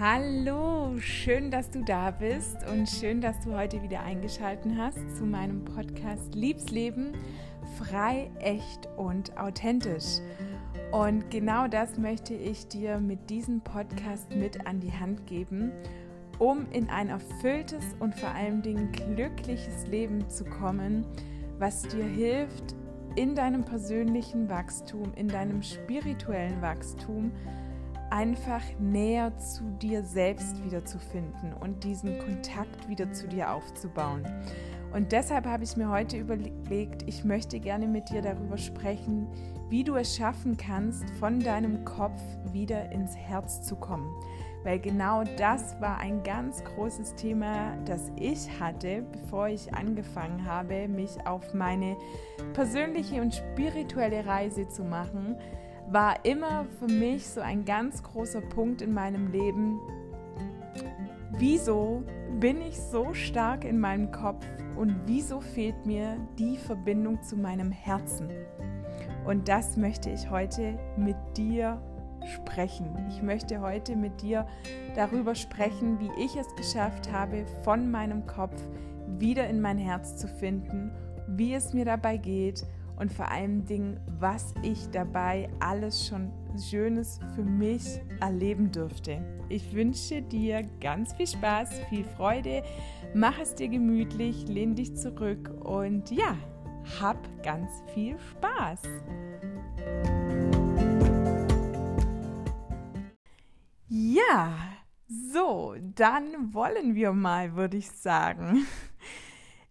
Hallo, schön, dass du da bist und schön, dass du heute wieder eingeschaltet hast zu meinem Podcast Liebsleben frei, echt und authentisch. Und genau das möchte ich dir mit diesem Podcast mit an die Hand geben, um in ein erfülltes und vor allen Dingen glückliches Leben zu kommen, was dir hilft, in deinem persönlichen Wachstum, in deinem spirituellen Wachstum, einfach näher zu dir selbst wiederzufinden und diesen Kontakt wieder zu dir aufzubauen. Und deshalb habe ich mir heute überlegt, ich möchte gerne mit dir darüber sprechen, wie du es schaffen kannst, von deinem Kopf wieder ins Herz zu kommen. Weil genau das war ein ganz großes Thema, das ich hatte, bevor ich angefangen habe, mich auf meine persönliche und spirituelle Reise zu machen war immer für mich so ein ganz großer Punkt in meinem Leben. Wieso bin ich so stark in meinem Kopf und wieso fehlt mir die Verbindung zu meinem Herzen? Und das möchte ich heute mit dir sprechen. Ich möchte heute mit dir darüber sprechen, wie ich es geschafft habe, von meinem Kopf wieder in mein Herz zu finden, wie es mir dabei geht und vor allen Dingen, was ich dabei alles schon Schönes für mich erleben durfte. Ich wünsche dir ganz viel Spaß, viel Freude, mach es dir gemütlich, lehn dich zurück und ja, hab ganz viel Spaß. Ja, so, dann wollen wir mal, würde ich sagen.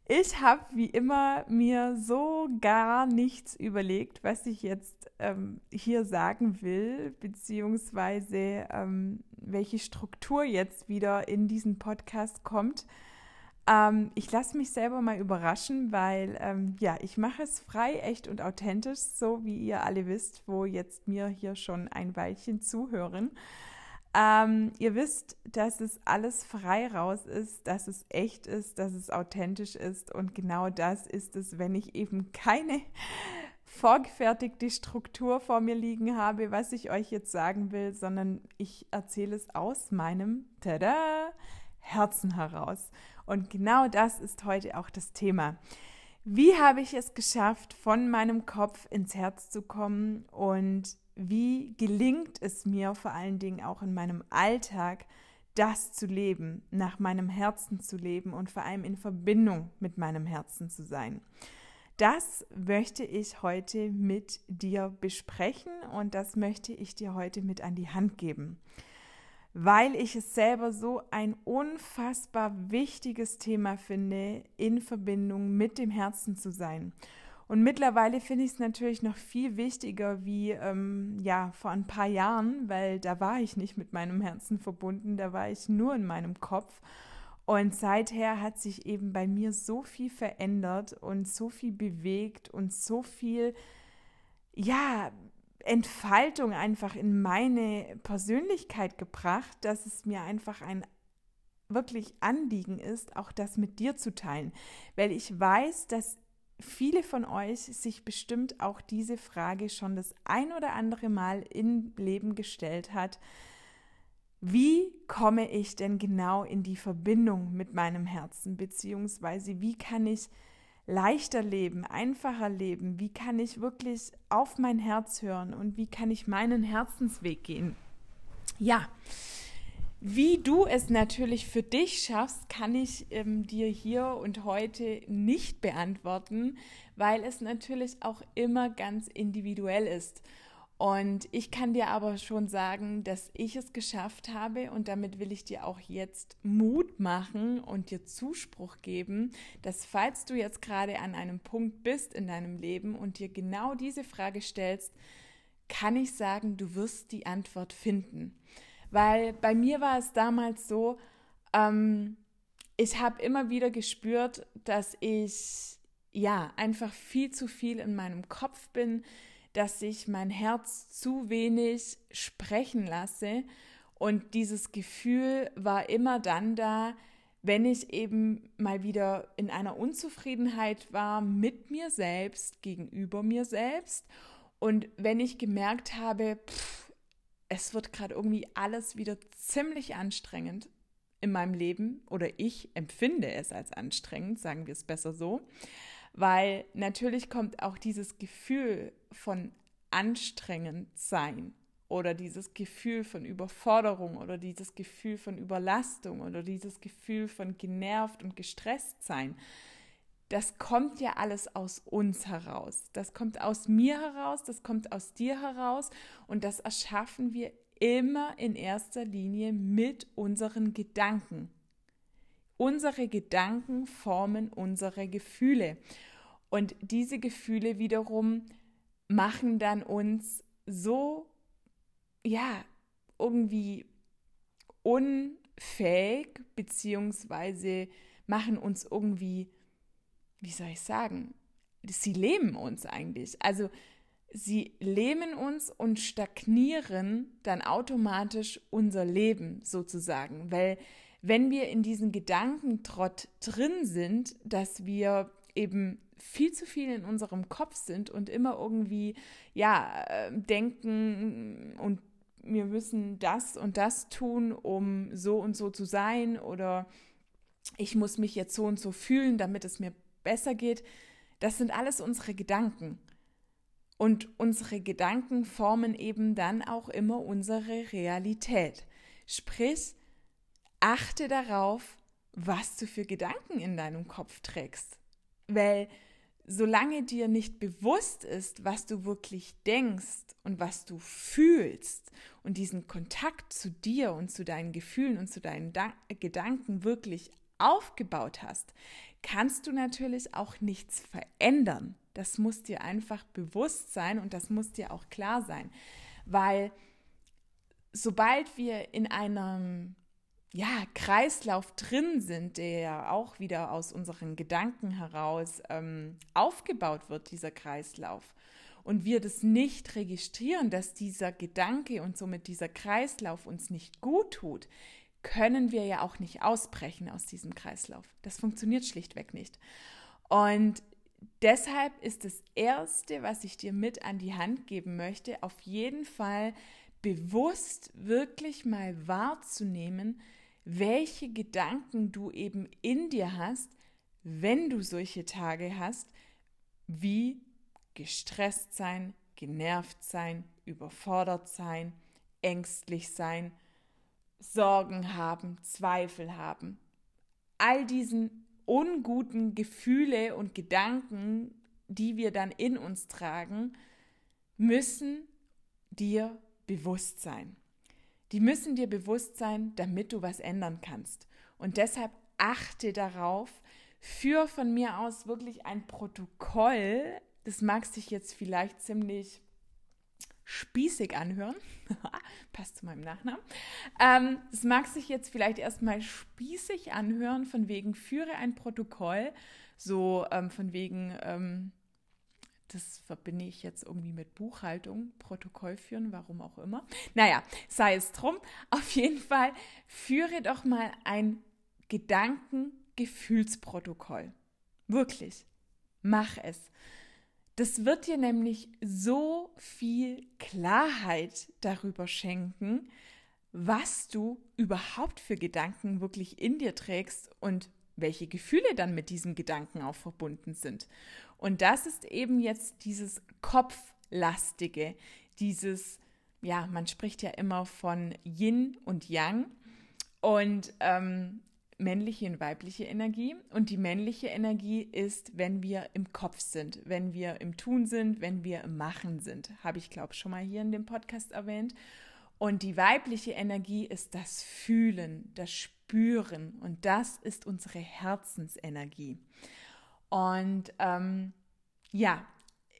Ich habe wie immer mir so gar nichts überlegt, was ich jetzt ähm, hier sagen will, beziehungsweise ähm, welche Struktur jetzt wieder in diesen Podcast kommt. Ähm, ich lasse mich selber mal überraschen, weil ähm, ja, ich mache es frei, echt und authentisch, so wie ihr alle wisst, wo jetzt mir hier schon ein Weilchen zuhören. Ähm, ihr wisst, dass es alles frei raus ist, dass es echt ist, dass es authentisch ist. Und genau das ist es, wenn ich eben keine vorgefertigte Struktur vor mir liegen habe, was ich euch jetzt sagen will, sondern ich erzähle es aus meinem tada, Herzen heraus. Und genau das ist heute auch das Thema. Wie habe ich es geschafft, von meinem Kopf ins Herz zu kommen und wie gelingt es mir vor allen Dingen auch in meinem Alltag, das zu leben, nach meinem Herzen zu leben und vor allem in Verbindung mit meinem Herzen zu sein. Das möchte ich heute mit dir besprechen und das möchte ich dir heute mit an die Hand geben, weil ich es selber so ein unfassbar wichtiges Thema finde, in Verbindung mit dem Herzen zu sein. Und mittlerweile finde ich es natürlich noch viel wichtiger wie ähm, ja vor ein paar Jahren, weil da war ich nicht mit meinem Herzen verbunden, da war ich nur in meinem Kopf. Und seither hat sich eben bei mir so viel verändert und so viel bewegt und so viel, ja, Entfaltung einfach in meine Persönlichkeit gebracht, dass es mir einfach ein wirklich Anliegen ist, auch das mit dir zu teilen. Weil ich weiß, dass viele von euch sich bestimmt auch diese Frage schon das ein oder andere Mal im Leben gestellt hat. Wie komme ich denn genau in die Verbindung mit meinem Herzen? Beziehungsweise wie kann ich leichter leben, einfacher leben? Wie kann ich wirklich auf mein Herz hören und wie kann ich meinen Herzensweg gehen? Ja, wie du es natürlich für dich schaffst, kann ich ähm, dir hier und heute nicht beantworten, weil es natürlich auch immer ganz individuell ist. Und ich kann dir aber schon sagen, dass ich es geschafft habe und damit will ich dir auch jetzt Mut machen und dir Zuspruch geben, dass falls du jetzt gerade an einem Punkt bist in deinem Leben und dir genau diese Frage stellst, kann ich sagen, du wirst die Antwort finden. Weil bei mir war es damals so, ähm, ich habe immer wieder gespürt, dass ich ja einfach viel zu viel in meinem Kopf bin, dass ich mein Herz zu wenig sprechen lasse. Und dieses Gefühl war immer dann da, wenn ich eben mal wieder in einer Unzufriedenheit war mit mir selbst, gegenüber mir selbst. Und wenn ich gemerkt habe, pff, es wird gerade irgendwie alles wieder ziemlich anstrengend in meinem Leben oder ich empfinde es als anstrengend, sagen wir es besser so, weil natürlich kommt auch dieses Gefühl von anstrengend sein oder dieses Gefühl von Überforderung oder dieses Gefühl von Überlastung oder dieses Gefühl von genervt und gestresst sein. Das kommt ja alles aus uns heraus. Das kommt aus mir heraus, das kommt aus dir heraus und das erschaffen wir immer in erster Linie mit unseren Gedanken. Unsere Gedanken formen unsere Gefühle und diese Gefühle wiederum machen dann uns so ja, irgendwie unfähig, beziehungsweise machen uns irgendwie, wie soll ich sagen, sie lähmen uns eigentlich. Also sie lähmen uns und stagnieren dann automatisch unser Leben sozusagen, weil wenn wir in diesen Gedankentrott drin sind, dass wir eben viel zu viel in unserem Kopf sind und immer irgendwie ja äh, denken und wir müssen das und das tun, um so und so zu sein oder ich muss mich jetzt so und so fühlen, damit es mir besser geht. Das sind alles unsere Gedanken. Und unsere Gedanken formen eben dann auch immer unsere Realität. Sprich, achte darauf, was du für Gedanken in deinem Kopf trägst. Weil solange dir nicht bewusst ist, was du wirklich denkst und was du fühlst und diesen Kontakt zu dir und zu deinen Gefühlen und zu deinen da Gedanken wirklich aufgebaut hast, kannst du natürlich auch nichts verändern. Das muss dir einfach bewusst sein und das muss dir auch klar sein, weil sobald wir in einem ja, Kreislauf drin sind, der ja auch wieder aus unseren Gedanken heraus ähm, aufgebaut wird, dieser Kreislauf, und wir das nicht registrieren, dass dieser Gedanke und somit dieser Kreislauf uns nicht gut tut, können wir ja auch nicht ausbrechen aus diesem Kreislauf. Das funktioniert schlichtweg nicht. Und deshalb ist das Erste, was ich dir mit an die Hand geben möchte, auf jeden Fall bewusst wirklich mal wahrzunehmen, welche Gedanken du eben in dir hast, wenn du solche Tage hast, wie gestresst sein, genervt sein, überfordert sein, ängstlich sein, Sorgen haben, Zweifel haben. All diesen unguten Gefühle und Gedanken, die wir dann in uns tragen, müssen dir bewusst sein. Die müssen dir bewusst sein, damit du was ändern kannst. Und deshalb achte darauf, für von mir aus wirklich ein Protokoll. Das mag sich jetzt vielleicht ziemlich spießig anhören. Passt zu meinem Nachnamen. Ähm, das mag sich jetzt vielleicht erstmal spießig anhören, von wegen führe ein Protokoll. So ähm, von wegen, ähm, das verbinde ich jetzt irgendwie mit Buchhaltung, Protokoll führen, warum auch immer. Naja, sei es drum. Auf jeden Fall führe doch mal ein Gedanken-Gefühlsprotokoll. Wirklich. Mach es. Das wird dir nämlich so viel Klarheit darüber schenken, was du überhaupt für Gedanken wirklich in dir trägst und welche Gefühle dann mit diesem Gedanken auch verbunden sind. Und das ist eben jetzt dieses Kopflastige, dieses, ja, man spricht ja immer von Yin und Yang und ähm, männliche und weibliche Energie. Und die männliche Energie ist, wenn wir im Kopf sind, wenn wir im Tun sind, wenn wir im Machen sind. Habe ich, glaube ich, schon mal hier in dem Podcast erwähnt. Und die weibliche Energie ist das Fühlen, das Spüren. Und das ist unsere Herzensenergie. Und ähm, ja,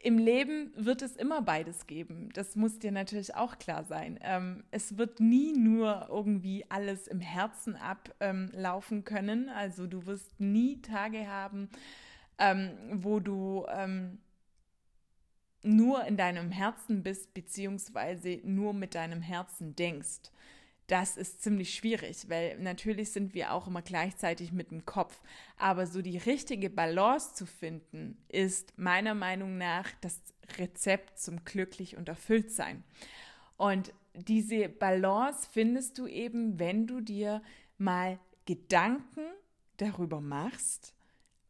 im Leben wird es immer beides geben. Das muss dir natürlich auch klar sein. Ähm, es wird nie nur irgendwie alles im Herzen ablaufen ähm, können. Also du wirst nie Tage haben, ähm, wo du ähm, nur in deinem Herzen bist, beziehungsweise nur mit deinem Herzen denkst das ist ziemlich schwierig, weil natürlich sind wir auch immer gleichzeitig mit dem Kopf. Aber so die richtige Balance zu finden, ist meiner Meinung nach das Rezept zum glücklich und erfüllt sein. Und diese Balance findest du eben, wenn du dir mal Gedanken darüber machst,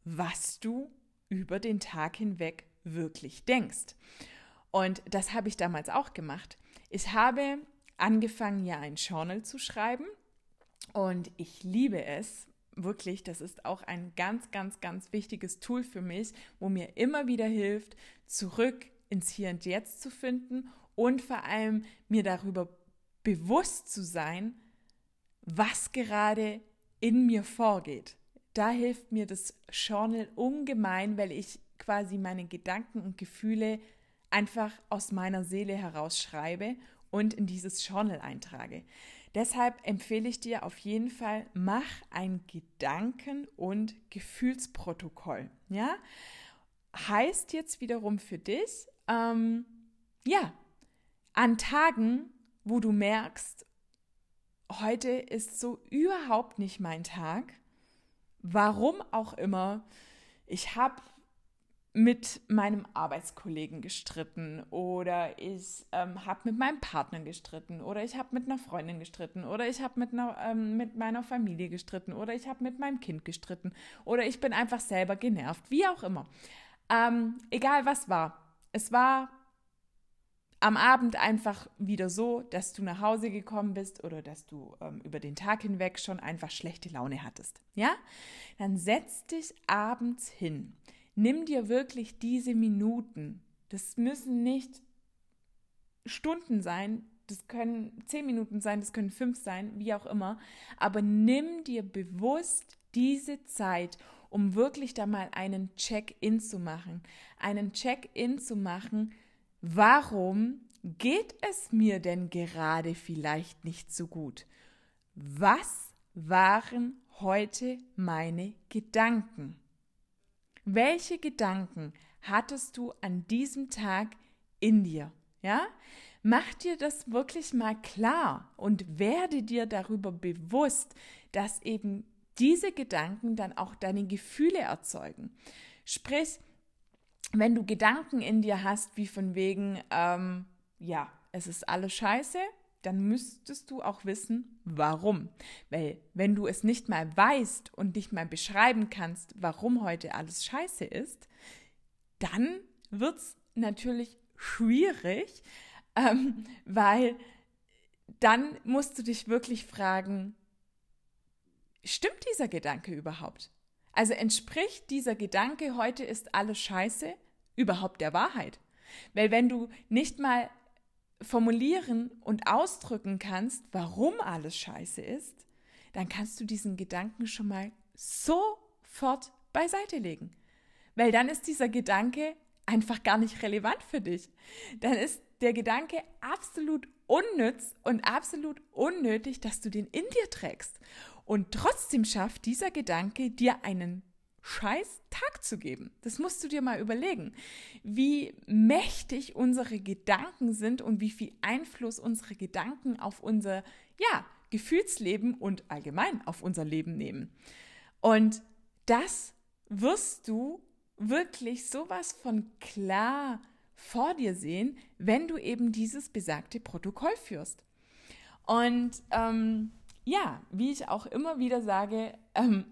was du über den Tag hinweg wirklich denkst. Und das habe ich damals auch gemacht. Ich habe angefangen, ja ein Journal zu schreiben und ich liebe es. Wirklich, das ist auch ein ganz, ganz, ganz wichtiges Tool für mich, wo mir immer wieder hilft, zurück ins Hier und Jetzt zu finden und vor allem mir darüber bewusst zu sein, was gerade in mir vorgeht. Da hilft mir das Journal ungemein, weil ich quasi meine Gedanken und Gefühle einfach aus meiner Seele herausschreibe und in dieses Journal eintrage. Deshalb empfehle ich dir auf jeden Fall, mach ein Gedanken- und Gefühlsprotokoll. Ja, heißt jetzt wiederum für dich, ähm, ja, an Tagen, wo du merkst, heute ist so überhaupt nicht mein Tag, warum auch immer, ich habe mit meinem Arbeitskollegen gestritten oder ich ähm, habe mit meinem Partner gestritten oder ich habe mit einer Freundin gestritten oder ich habe mit, ähm, mit meiner Familie gestritten oder ich habe mit meinem Kind gestritten oder ich bin einfach selber genervt, wie auch immer. Ähm, egal was war. Es war am Abend einfach wieder so, dass du nach Hause gekommen bist oder dass du ähm, über den Tag hinweg schon einfach schlechte Laune hattest. Ja? Dann setz dich abends hin nimm dir wirklich diese Minuten. Das müssen nicht Stunden sein, das können zehn Minuten sein, das können fünf sein, wie auch immer. Aber nimm dir bewusst diese Zeit, um wirklich da mal einen Check-in zu machen. Einen Check-in zu machen, warum geht es mir denn gerade vielleicht nicht so gut? Was waren heute meine Gedanken? Welche Gedanken hattest du an diesem Tag in dir? Ja? Mach dir das wirklich mal klar und werde dir darüber bewusst, dass eben diese Gedanken dann auch deine Gefühle erzeugen. Sprich, wenn du Gedanken in dir hast, wie von wegen, ähm, ja, es ist alles scheiße, dann müsstest du auch wissen, warum. Weil wenn du es nicht mal weißt und nicht mal beschreiben kannst, warum heute alles scheiße ist, dann wird es natürlich schwierig, ähm, weil dann musst du dich wirklich fragen, stimmt dieser Gedanke überhaupt? Also entspricht dieser Gedanke, heute ist alles scheiße, überhaupt der Wahrheit? Weil wenn du nicht mal formulieren und ausdrücken kannst, warum alles scheiße ist, dann kannst du diesen Gedanken schon mal sofort beiseite legen. Weil dann ist dieser Gedanke einfach gar nicht relevant für dich. Dann ist der Gedanke absolut unnütz und absolut unnötig, dass du den in dir trägst. Und trotzdem schafft dieser Gedanke dir einen scheiß Tag zu geben. Das musst du dir mal überlegen, wie mächtig unsere Gedanken sind und wie viel Einfluss unsere Gedanken auf unser ja, Gefühlsleben und allgemein auf unser Leben nehmen. Und das wirst du wirklich sowas von klar vor dir sehen, wenn du eben dieses besagte Protokoll führst. Und ähm, ja, wie ich auch immer wieder sage, ähm,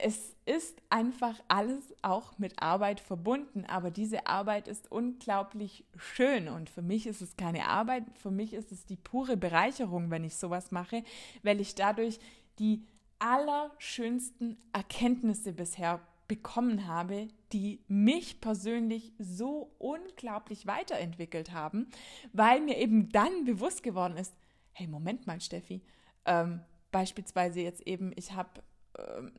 es ist einfach alles auch mit Arbeit verbunden, aber diese Arbeit ist unglaublich schön und für mich ist es keine Arbeit, für mich ist es die pure Bereicherung, wenn ich sowas mache, weil ich dadurch die allerschönsten Erkenntnisse bisher bekommen habe, die mich persönlich so unglaublich weiterentwickelt haben, weil mir eben dann bewusst geworden ist, hey, Moment mal, Steffi, ähm, beispielsweise jetzt eben, ich habe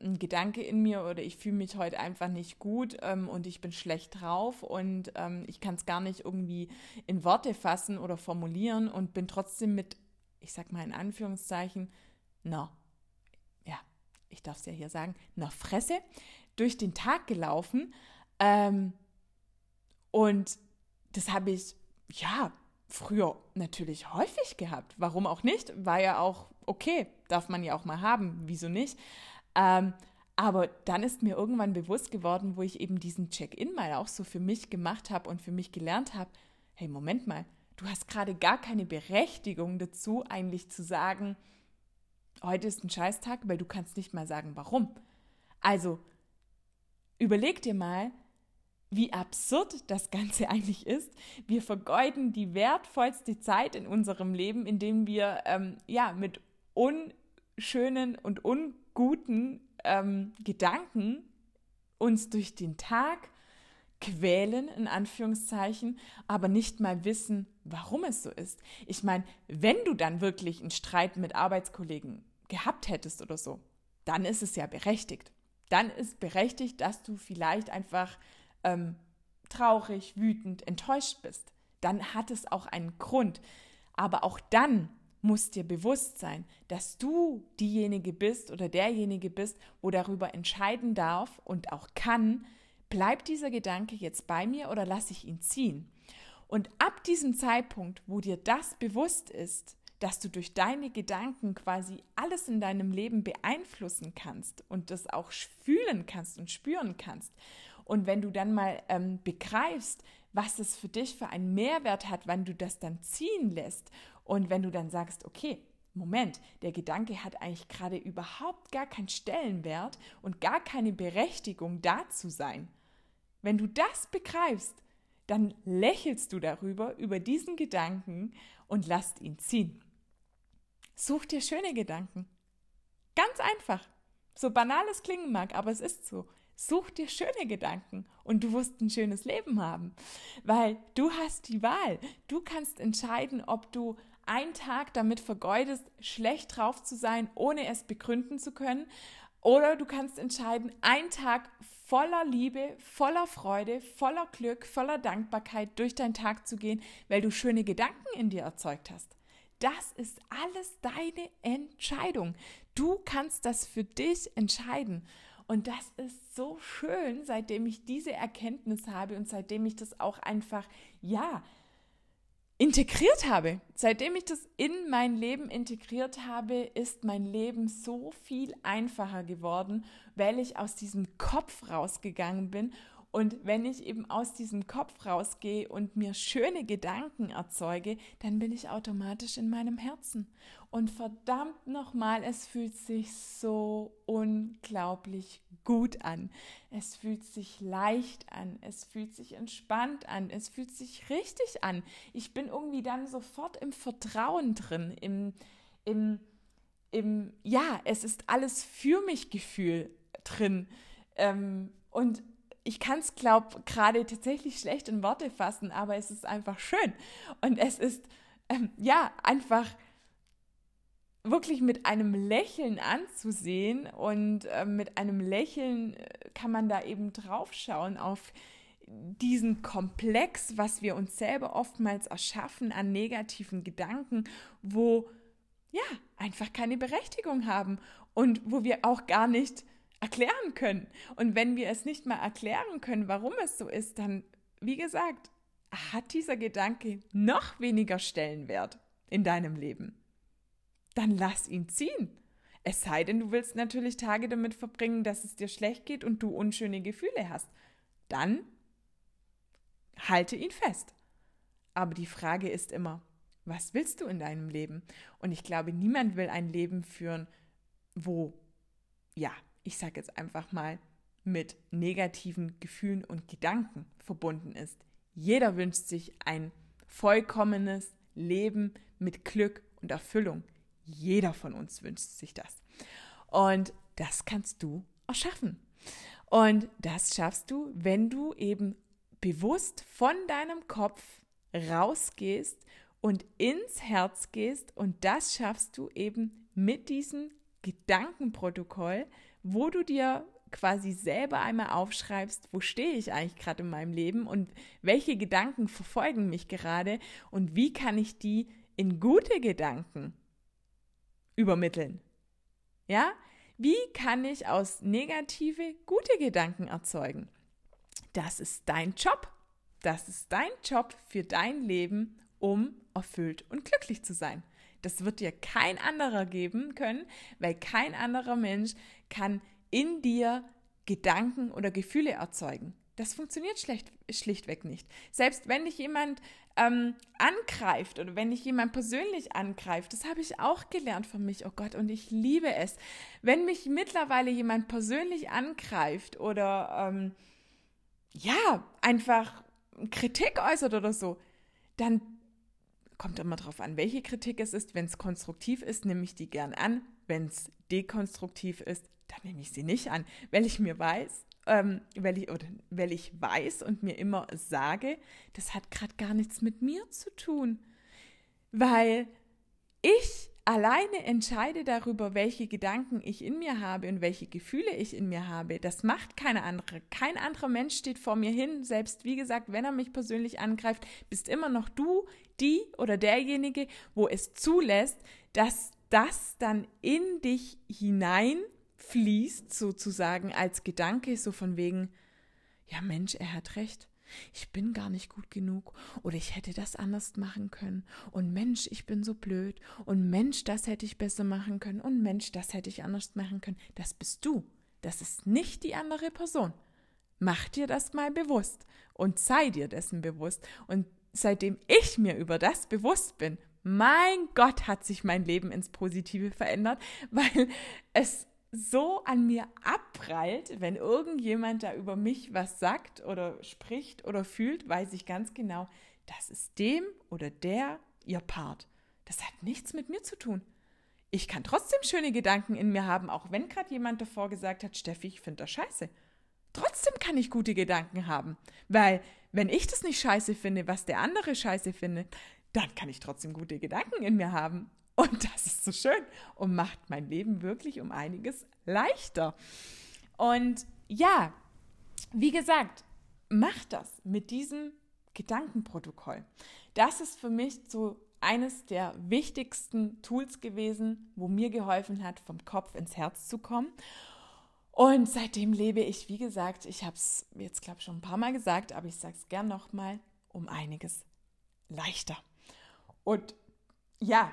ein Gedanke in mir oder ich fühle mich heute einfach nicht gut ähm, und ich bin schlecht drauf und ähm, ich kann es gar nicht irgendwie in Worte fassen oder formulieren und bin trotzdem mit, ich sag mal in Anführungszeichen, na, ja, ich darf es ja hier sagen, na Fresse durch den Tag gelaufen. Ähm, und das habe ich, ja, früher natürlich häufig gehabt. Warum auch nicht? War ja auch okay, darf man ja auch mal haben, wieso nicht? Ähm, aber dann ist mir irgendwann bewusst geworden, wo ich eben diesen Check-in mal auch so für mich gemacht habe und für mich gelernt habe, hey, Moment mal, du hast gerade gar keine Berechtigung dazu, eigentlich zu sagen, heute ist ein Scheißtag, weil du kannst nicht mal sagen, warum. Also, überleg dir mal, wie absurd das Ganze eigentlich ist. Wir vergeuden die wertvollste Zeit in unserem Leben, indem wir ähm, ja mit unschönen und unguten ähm, Gedanken uns durch den Tag quälen, in Anführungszeichen, aber nicht mal wissen, warum es so ist. Ich meine, wenn du dann wirklich einen Streit mit Arbeitskollegen gehabt hättest oder so, dann ist es ja berechtigt. Dann ist berechtigt, dass du vielleicht einfach ähm, traurig, wütend, enttäuscht bist. Dann hat es auch einen Grund. Aber auch dann muss dir bewusst sein, dass du diejenige bist oder derjenige bist, wo darüber entscheiden darf und auch kann, bleibt dieser Gedanke jetzt bei mir oder lasse ich ihn ziehen? Und ab diesem Zeitpunkt, wo dir das bewusst ist, dass du durch deine Gedanken quasi alles in deinem Leben beeinflussen kannst und das auch fühlen kannst und spüren kannst. Und wenn du dann mal ähm, begreifst, was es für dich für einen Mehrwert hat, wenn du das dann ziehen lässt und wenn du dann sagst, okay, Moment, der Gedanke hat eigentlich gerade überhaupt gar keinen Stellenwert und gar keine Berechtigung da zu sein. Wenn du das begreifst, dann lächelst du darüber, über diesen Gedanken und lasst ihn ziehen. Such dir schöne Gedanken. Ganz einfach. So banal es klingen mag, aber es ist so. Such dir schöne Gedanken und du wirst ein schönes Leben haben, weil du hast die Wahl. Du kannst entscheiden, ob du einen Tag damit vergeudest, schlecht drauf zu sein, ohne es begründen zu können. Oder du kannst entscheiden, einen Tag voller Liebe, voller Freude, voller Glück, voller Dankbarkeit durch deinen Tag zu gehen, weil du schöne Gedanken in dir erzeugt hast. Das ist alles deine Entscheidung. Du kannst das für dich entscheiden. Und das ist so schön, seitdem ich diese Erkenntnis habe und seitdem ich das auch einfach, ja, integriert habe. Seitdem ich das in mein Leben integriert habe, ist mein Leben so viel einfacher geworden, weil ich aus diesem Kopf rausgegangen bin und wenn ich eben aus diesem Kopf rausgehe und mir schöne Gedanken erzeuge, dann bin ich automatisch in meinem Herzen. Und verdammt nochmal, es fühlt sich so unglaublich gut an. Es fühlt sich leicht an. Es fühlt sich entspannt an. Es fühlt sich richtig an. Ich bin irgendwie dann sofort im Vertrauen drin, im, im, im ja, es ist alles für mich Gefühl drin. Ähm, und ich kann es, glaube gerade tatsächlich schlecht in Worte fassen, aber es ist einfach schön. Und es ist, ähm, ja, einfach wirklich mit einem Lächeln anzusehen und äh, mit einem Lächeln äh, kann man da eben draufschauen auf diesen Komplex, was wir uns selber oftmals erschaffen an negativen Gedanken, wo ja einfach keine Berechtigung haben und wo wir auch gar nicht erklären können. Und wenn wir es nicht mal erklären können, warum es so ist, dann, wie gesagt, hat dieser Gedanke noch weniger Stellenwert in deinem Leben. Dann lass ihn ziehen. Es sei denn, du willst natürlich Tage damit verbringen, dass es dir schlecht geht und du unschöne Gefühle hast. Dann halte ihn fest. Aber die Frage ist immer, was willst du in deinem Leben? Und ich glaube, niemand will ein Leben führen, wo, ja, ich sage jetzt einfach mal, mit negativen Gefühlen und Gedanken verbunden ist. Jeder wünscht sich ein vollkommenes Leben mit Glück und Erfüllung. Jeder von uns wünscht sich das. Und das kannst du erschaffen. Und das schaffst du, wenn du eben bewusst von deinem Kopf rausgehst und ins Herz gehst. Und das schaffst du eben mit diesem Gedankenprotokoll, wo du dir quasi selber einmal aufschreibst, wo stehe ich eigentlich gerade in meinem Leben und welche Gedanken verfolgen mich gerade und wie kann ich die in gute Gedanken übermitteln. Ja? Wie kann ich aus negative gute Gedanken erzeugen? Das ist dein Job. Das ist dein Job für dein Leben, um erfüllt und glücklich zu sein. Das wird dir kein anderer geben können, weil kein anderer Mensch kann in dir Gedanken oder Gefühle erzeugen. Das funktioniert schlecht, schlichtweg nicht. Selbst wenn dich jemand ähm, angreift oder wenn dich jemand persönlich angreift, das habe ich auch gelernt von mich, oh Gott, und ich liebe es. Wenn mich mittlerweile jemand persönlich angreift oder ähm, ja, einfach Kritik äußert oder so, dann kommt immer darauf an, welche Kritik es ist. Wenn es konstruktiv ist, nehme ich die gern an. Wenn es dekonstruktiv ist, dann nehme ich sie nicht an, weil ich mir weiß, ähm, weil, ich, oder, weil ich weiß und mir immer sage, das hat gerade gar nichts mit mir zu tun. Weil ich alleine entscheide darüber, welche Gedanken ich in mir habe und welche Gefühle ich in mir habe. Das macht keine andere. Kein anderer Mensch steht vor mir hin. Selbst wie gesagt, wenn er mich persönlich angreift, bist immer noch du, die oder derjenige, wo es zulässt, dass das dann in dich hinein fließt, sozusagen als Gedanke, so von wegen, ja Mensch, er hat recht. Ich bin gar nicht gut genug oder ich hätte das anders machen können und Mensch, ich bin so blöd und Mensch, das hätte ich besser machen können und Mensch, das hätte ich anders machen können. Das bist du. Das ist nicht die andere Person. Mach dir das mal bewusst und sei dir dessen bewusst. Und seitdem ich mir über das bewusst bin, mein Gott, hat sich mein Leben ins Positive verändert, weil es so an mir abprallt, wenn irgendjemand da über mich was sagt oder spricht oder fühlt, weiß ich ganz genau, das ist dem oder der ihr Part. Das hat nichts mit mir zu tun. Ich kann trotzdem schöne Gedanken in mir haben, auch wenn gerade jemand davor gesagt hat, Steffi, ich finde das scheiße. Trotzdem kann ich gute Gedanken haben, weil wenn ich das nicht scheiße finde, was der andere scheiße findet, dann kann ich trotzdem gute Gedanken in mir haben. Und das ist so schön und macht mein Leben wirklich um einiges leichter. Und ja, wie gesagt, mach das mit diesem Gedankenprotokoll. Das ist für mich so eines der wichtigsten Tools gewesen, wo mir geholfen hat, vom Kopf ins Herz zu kommen. Und seitdem lebe ich, wie gesagt, ich habe es jetzt, glaube ich, schon ein paar Mal gesagt, aber ich sage es gern nochmal, um einiges leichter. Und ja,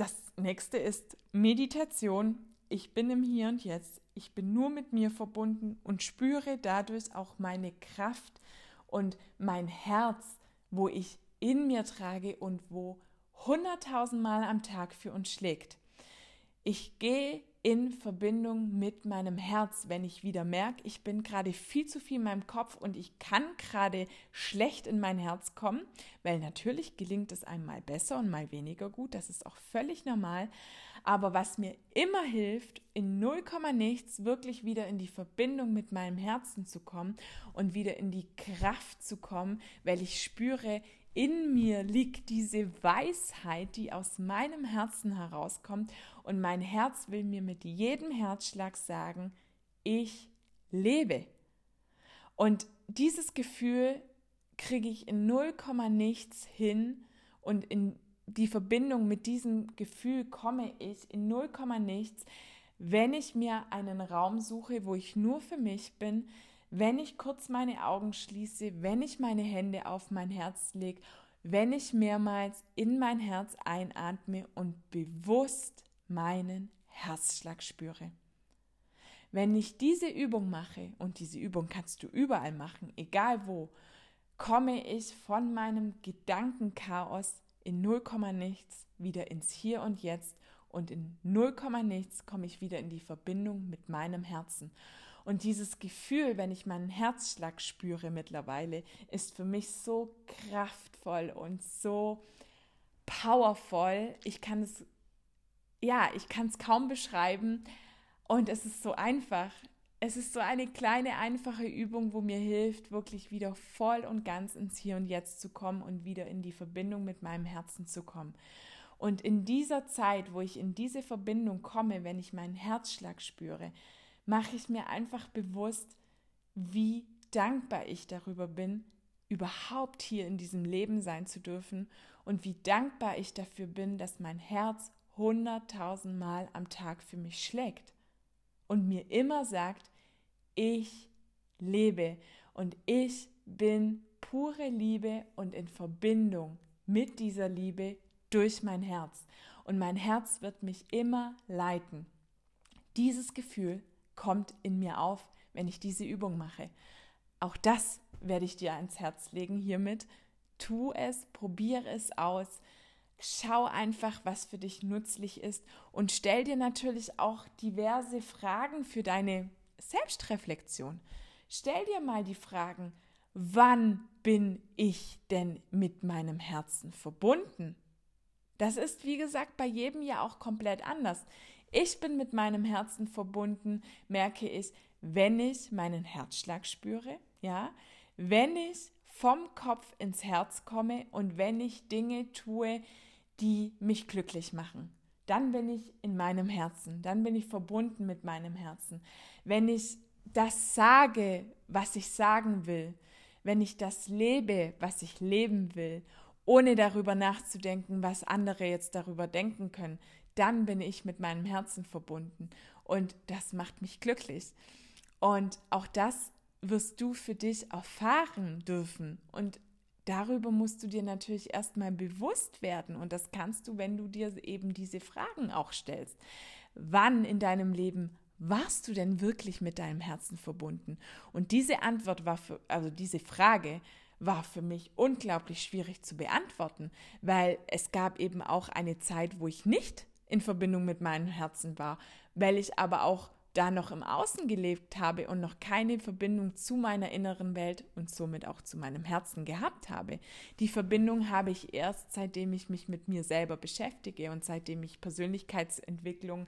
das nächste ist Meditation. Ich bin im Hier und Jetzt. Ich bin nur mit mir verbunden und spüre dadurch auch meine Kraft und mein Herz, wo ich in mir trage und wo hunderttausend Mal am Tag für uns schlägt. Ich gehe in Verbindung mit meinem Herz, wenn ich wieder merke, ich bin gerade viel zu viel in meinem Kopf und ich kann gerade schlecht in mein Herz kommen, weil natürlich gelingt es einmal besser und mal weniger gut, das ist auch völlig normal. Aber was mir immer hilft, in 0, nichts wirklich wieder in die Verbindung mit meinem Herzen zu kommen und wieder in die Kraft zu kommen, weil ich spüre, in mir liegt diese Weisheit, die aus meinem Herzen herauskommt und mein Herz will mir mit jedem Herzschlag sagen, ich lebe. Und dieses Gefühl kriege ich in 0, nichts hin und in die Verbindung mit diesem Gefühl komme ich in 0, nichts, wenn ich mir einen Raum suche, wo ich nur für mich bin, wenn ich kurz meine Augen schließe, wenn ich meine Hände auf mein Herz lege, wenn ich mehrmals in mein Herz einatme und bewusst meinen Herzschlag spüre. Wenn ich diese Übung mache, und diese Übung kannst du überall machen, egal wo, komme ich von meinem Gedankenchaos in 0, nichts wieder ins Hier und Jetzt und in 0, nichts komme ich wieder in die Verbindung mit meinem Herzen. Und dieses Gefühl, wenn ich meinen Herzschlag spüre mittlerweile, ist für mich so kraftvoll und so powerful. Ich kann es, ja, ich kann es kaum beschreiben. Und es ist so einfach. Es ist so eine kleine, einfache Übung, wo mir hilft, wirklich wieder voll und ganz ins Hier und Jetzt zu kommen und wieder in die Verbindung mit meinem Herzen zu kommen. Und in dieser Zeit, wo ich in diese Verbindung komme, wenn ich meinen Herzschlag spüre, mache ich mir einfach bewusst, wie dankbar ich darüber bin, überhaupt hier in diesem Leben sein zu dürfen und wie dankbar ich dafür bin, dass mein Herz hunderttausend Mal am Tag für mich schlägt und mir immer sagt, ich lebe und ich bin pure Liebe und in Verbindung mit dieser Liebe durch mein Herz. Und mein Herz wird mich immer leiten. Dieses Gefühl kommt in mir auf, wenn ich diese Übung mache. Auch das werde ich dir ans Herz legen hiermit. tu es, probiere es aus. Schau einfach, was für dich nützlich ist und stell dir natürlich auch diverse Fragen für deine Selbstreflexion. Stell dir mal die Fragen, wann bin ich denn mit meinem Herzen verbunden? Das ist, wie gesagt, bei jedem ja auch komplett anders. Ich bin mit meinem Herzen verbunden, merke ich, wenn ich meinen Herzschlag spüre, ja, wenn ich vom Kopf ins Herz komme und wenn ich Dinge tue, die mich glücklich machen. Dann bin ich in meinem Herzen, dann bin ich verbunden mit meinem Herzen. Wenn ich das sage, was ich sagen will, wenn ich das lebe, was ich leben will, ohne darüber nachzudenken, was andere jetzt darüber denken können, dann bin ich mit meinem Herzen verbunden. Und das macht mich glücklich. Und auch das wirst du für dich erfahren dürfen. Und darüber musst du dir natürlich erstmal bewusst werden. Und das kannst du, wenn du dir eben diese Fragen auch stellst. Wann in deinem Leben warst du denn wirklich mit deinem Herzen verbunden? Und diese Antwort war für, also diese Frage war für mich unglaublich schwierig zu beantworten, weil es gab eben auch eine Zeit, wo ich nicht in Verbindung mit meinem Herzen war, weil ich aber auch da noch im Außen gelebt habe und noch keine Verbindung zu meiner inneren Welt und somit auch zu meinem Herzen gehabt habe. Die Verbindung habe ich erst, seitdem ich mich mit mir selber beschäftige und seitdem ich Persönlichkeitsentwicklung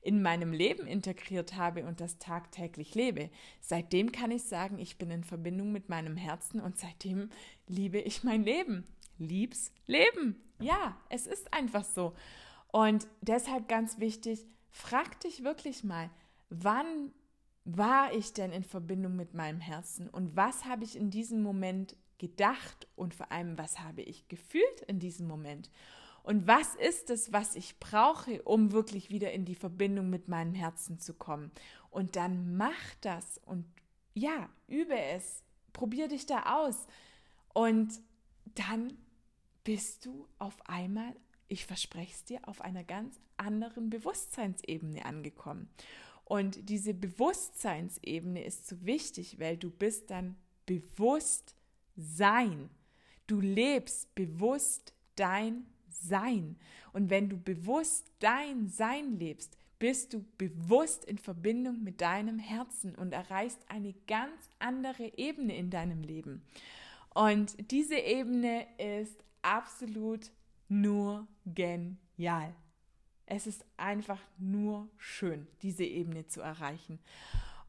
in meinem Leben integriert habe und das tagtäglich lebe. Seitdem kann ich sagen, ich bin in Verbindung mit meinem Herzen und seitdem liebe ich mein Leben. Liebs Leben. Ja, es ist einfach so. Und deshalb ganz wichtig, frag dich wirklich mal, wann war ich denn in Verbindung mit meinem Herzen und was habe ich in diesem Moment gedacht und vor allem, was habe ich gefühlt in diesem Moment? Und was ist es, was ich brauche, um wirklich wieder in die Verbindung mit meinem Herzen zu kommen? Und dann mach das und ja, übe es. Probier dich da aus. Und dann bist du auf einmal, ich verspreche es dir, auf einer ganz anderen Bewusstseinsebene angekommen. Und diese Bewusstseinsebene ist so wichtig, weil du bist dann bewusst sein. Du lebst bewusst dein sein. Und wenn du bewusst dein Sein lebst, bist du bewusst in Verbindung mit deinem Herzen und erreichst eine ganz andere Ebene in deinem Leben. Und diese Ebene ist absolut nur genial. Es ist einfach nur schön, diese Ebene zu erreichen.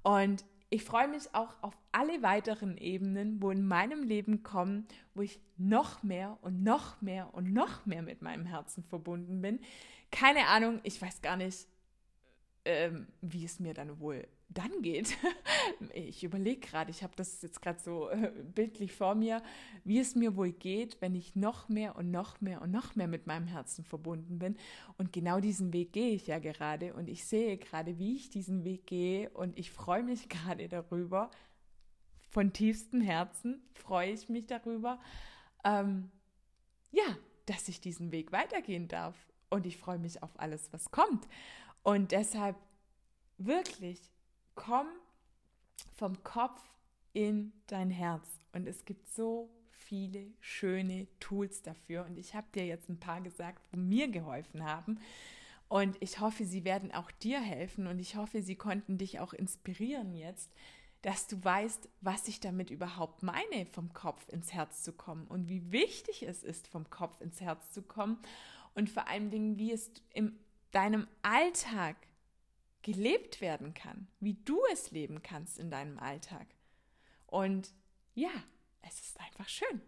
Und ich freue mich auch auf alle weiteren Ebenen, wo in meinem Leben kommen, wo ich noch mehr und noch mehr und noch mehr mit meinem Herzen verbunden bin. Keine Ahnung, ich weiß gar nicht, ähm, wie es mir dann wohl dann geht. Ich überlege gerade, ich habe das jetzt gerade so äh, bildlich vor mir, wie es mir wohl geht, wenn ich noch mehr und noch mehr und noch mehr mit meinem Herzen verbunden bin. Und genau diesen Weg gehe ich ja gerade und ich sehe gerade, wie ich diesen Weg gehe und ich freue mich gerade darüber. Von tiefstem Herzen freue ich mich darüber, ähm, ja, dass ich diesen Weg weitergehen darf. Und ich freue mich auf alles, was kommt. Und deshalb wirklich komm vom Kopf in dein Herz. Und es gibt so viele schöne Tools dafür. Und ich habe dir jetzt ein paar gesagt, wo mir geholfen haben. Und ich hoffe, sie werden auch dir helfen. Und ich hoffe, sie konnten dich auch inspirieren jetzt, dass du weißt, was ich damit überhaupt meine, vom Kopf ins Herz zu kommen und wie wichtig es ist, vom Kopf ins Herz zu kommen und vor allen Dingen, wie es in deinem Alltag gelebt werden kann, wie du es leben kannst in deinem Alltag. Und ja, es ist einfach schön.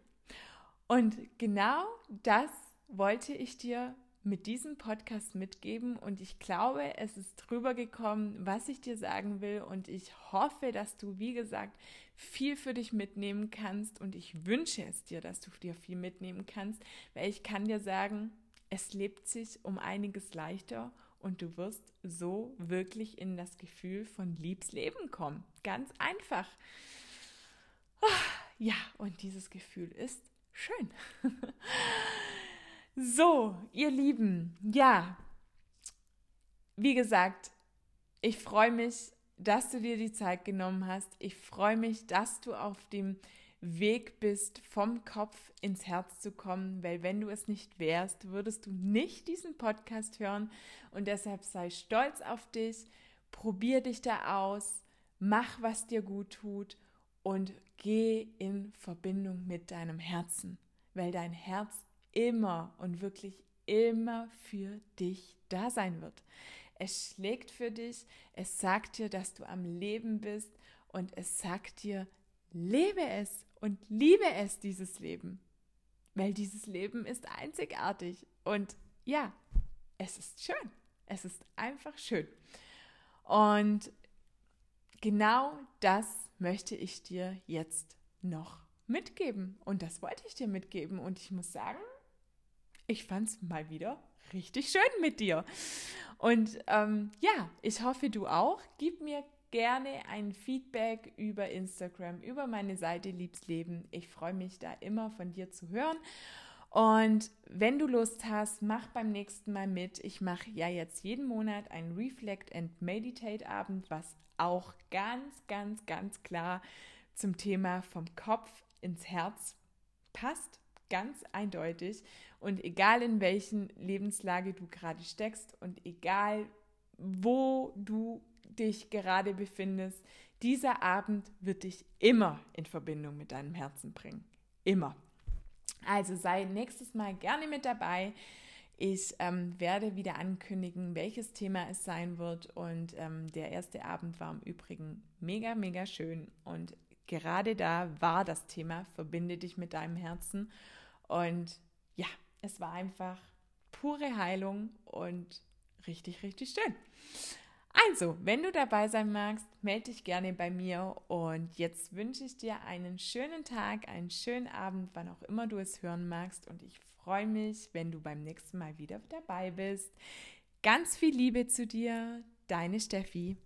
Und genau das wollte ich dir mit diesem Podcast mitgeben und ich glaube, es ist drüber gekommen, was ich dir sagen will und ich hoffe, dass du, wie gesagt, viel für dich mitnehmen kannst und ich wünsche es dir, dass du dir viel mitnehmen kannst, weil ich kann dir sagen, es lebt sich um einiges leichter und du wirst so wirklich in das Gefühl von Liebsleben kommen. Ganz einfach. Ja, und dieses Gefühl ist schön. so, ihr Lieben, ja, wie gesagt, ich freue mich, dass du dir die Zeit genommen hast. Ich freue mich, dass du auf dem Weg bist, vom Kopf ins Herz zu kommen, weil wenn du es nicht wärst, würdest du nicht diesen Podcast hören und deshalb sei stolz auf dich, probier dich da aus, mach, was dir gut tut und geh in Verbindung mit deinem Herzen, weil dein Herz immer und wirklich immer für dich da sein wird. Es schlägt für dich, es sagt dir, dass du am Leben bist und es sagt dir, lebe es und liebe es, dieses Leben. Weil dieses Leben ist einzigartig. Und ja, es ist schön. Es ist einfach schön. Und genau das möchte ich dir jetzt noch mitgeben. Und das wollte ich dir mitgeben. Und ich muss sagen, ich fand es mal wieder richtig schön mit dir. Und ähm, ja, ich hoffe, du auch. Gib mir gerne ein Feedback über Instagram, über meine Seite Liebsleben. Ich freue mich da immer von dir zu hören. Und wenn du Lust hast, mach beim nächsten Mal mit. Ich mache ja jetzt jeden Monat einen Reflect and Meditate Abend, was auch ganz, ganz, ganz klar zum Thema vom Kopf ins Herz passt. Ganz eindeutig. Und egal in welchen Lebenslage du gerade steckst und egal wo du dich gerade befindest, dieser Abend wird dich immer in Verbindung mit deinem Herzen bringen. Immer. Also sei nächstes Mal gerne mit dabei. Ich ähm, werde wieder ankündigen, welches Thema es sein wird. Und ähm, der erste Abend war im Übrigen mega, mega schön. Und gerade da war das Thema, verbinde dich mit deinem Herzen. Und ja, es war einfach pure Heilung und richtig, richtig schön. Also, wenn du dabei sein magst, melde dich gerne bei mir und jetzt wünsche ich dir einen schönen Tag, einen schönen Abend, wann auch immer du es hören magst und ich freue mich, wenn du beim nächsten Mal wieder dabei bist. Ganz viel Liebe zu dir, deine Steffi.